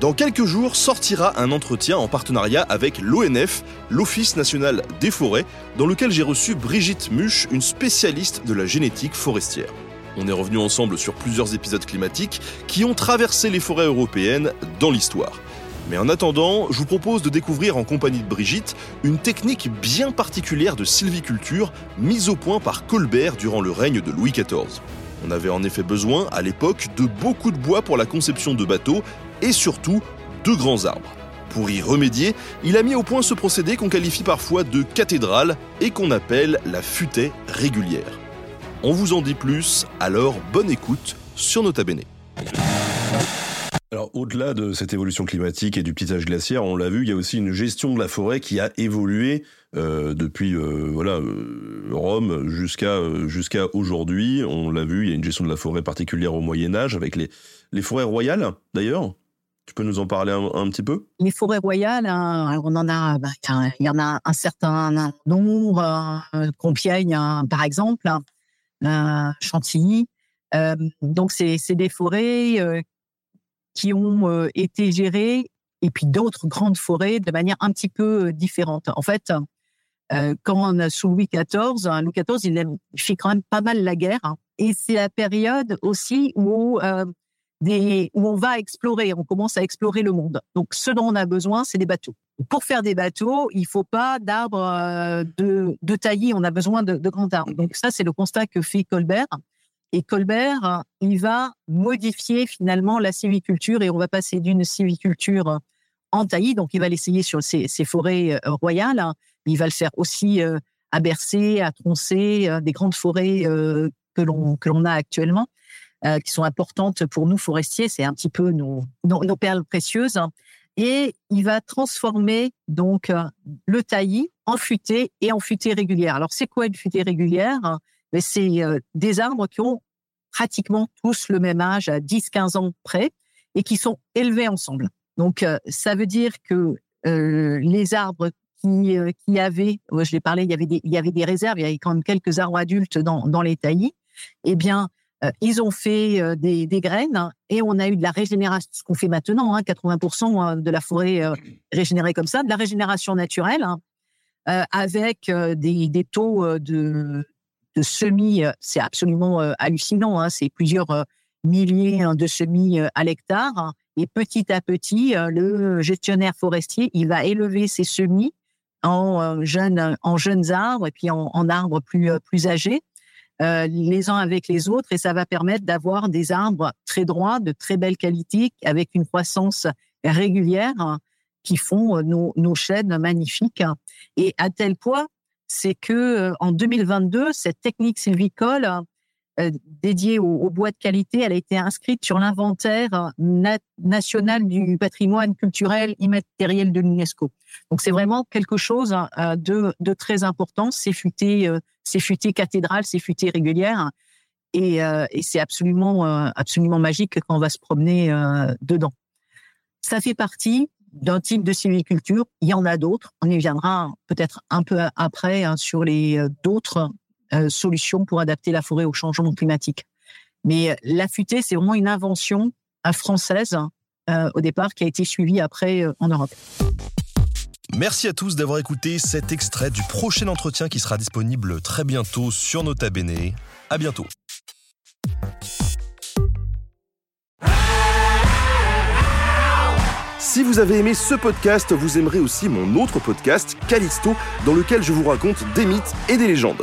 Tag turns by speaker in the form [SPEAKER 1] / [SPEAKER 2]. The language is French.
[SPEAKER 1] Dans quelques jours sortira un entretien en partenariat avec l'ONF, l'Office national des forêts, dans lequel j'ai reçu Brigitte Muche, une spécialiste de la génétique forestière. On est revenu ensemble sur plusieurs épisodes climatiques qui ont traversé les forêts européennes dans l'histoire. Mais en attendant, je vous propose de découvrir en compagnie de Brigitte une technique bien particulière de sylviculture mise au point par Colbert durant le règne de Louis XIV. On avait en effet besoin, à l'époque, de beaucoup de bois pour la conception de bateaux et surtout deux grands arbres. Pour y remédier, il a mis au point ce procédé qu'on qualifie parfois de cathédrale et qu'on appelle la futaie régulière. On vous en dit plus, alors bonne écoute sur Nota Bene. Alors, au-delà de cette évolution climatique et du petit âge glaciaire, on l'a vu, il y a aussi une gestion de la forêt qui a évolué euh, depuis euh, voilà euh, Rome jusqu'à jusqu'à aujourd'hui. On l'a vu, il y a une gestion de la forêt particulière au Moyen Âge avec les les forêts royales d'ailleurs. Tu peux nous en parler un, petit peu?
[SPEAKER 2] Les forêts royales, hein, on en a, bah, il y en a un certain nombre, euh, Compiègne hein, par exemple, hein, Chantilly. Euh, donc c'est des forêts euh, qui ont été gérées et puis d'autres grandes forêts de manière un petit peu différente. En fait, quand on a sous Louis XIV, Louis XIV, il, fait quand même pas mal la guerre. et c'est la période aussi où où on va explorer, on commence à explorer le monde. Donc, ce dont on a besoin, c'est des bateaux. Pour faire des bateaux, il faut pas d'arbres euh, de, taillis, on a besoin de, grands arbres. Donc, ça, c'est le constat que fait Colbert. Et Colbert, il va modifier finalement la civiculture et on va passer d'une civiculture en taillis, donc il va l'essayer sur ces, forêts euh, royales. Il va le faire aussi euh, à Bercé, à Troncé, des grandes forêts que l'on a actuellement. Euh, qui sont importantes pour nous forestiers. C'est un petit peu nos, perles précieuses. Et il va transformer donc euh, le taillis en futaie et en futaie régulière. Alors c'est quoi une futaie régulière? Mais c'est euh, des arbres qui ont pratiquement tous le même âge, à 10-15 ans près, et qui sont élevés ensemble. Donc ça veut dire que les arbres qui, avaient, je l'ai parlé, il y avait des, réserves, il y avait quand même quelques arbres adultes dans, les taillis. Eh bien, ils ont fait euh, des, graines et on a eu de la régénération, ce qu'on fait maintenant, hein, 80% hein, de la forêt euh, régénérée comme ça, de la régénération naturelle, hein, avec des, taux de, semis, c'est absolument hallucinant, hein, c'est plusieurs milliers hein, de semis à l'hectare. Et petit à petit, le gestionnaire forestier, il va élever ses semis en jeunes, en jeunes arbres et puis en, en arbres plus, plus âgés. Euh, les uns avec les autres et ça va permettre d'avoir des arbres très droits, de très belle qualité, avec une croissance régulière qui font euh, nos, nos chaînes magnifiques. Et à tel point, c'est que euh, en 2022, cette technique sylvicole euh, dédiée au, bois de qualité, elle a été inscrite sur l'inventaire national du patrimoine culturel immatériel de l'UNESCO. Donc c'est vraiment quelque chose euh, de, très important. C'est futé, euh, c'est futé cathédrale, c'est futé régulière, et, c'est absolument, absolument magique quand on va se promener dedans. Ça fait partie d'un type de sylviculture. Il y en a d'autres. On y viendra peut-être un peu après hein, sur les d'autres solutions pour adapter la forêt au changement climatique. Mais euh, la futaie, c'est vraiment une invention euh, française au départ qui a été suivie après en Europe.
[SPEAKER 1] Merci à tous d'avoir écouté cet extrait du prochain entretien qui sera disponible très bientôt sur Nota Bene. À bientôt. Si vous avez aimé ce podcast, vous aimerez aussi mon autre podcast, Calixto, dans lequel je vous raconte des mythes et des légendes.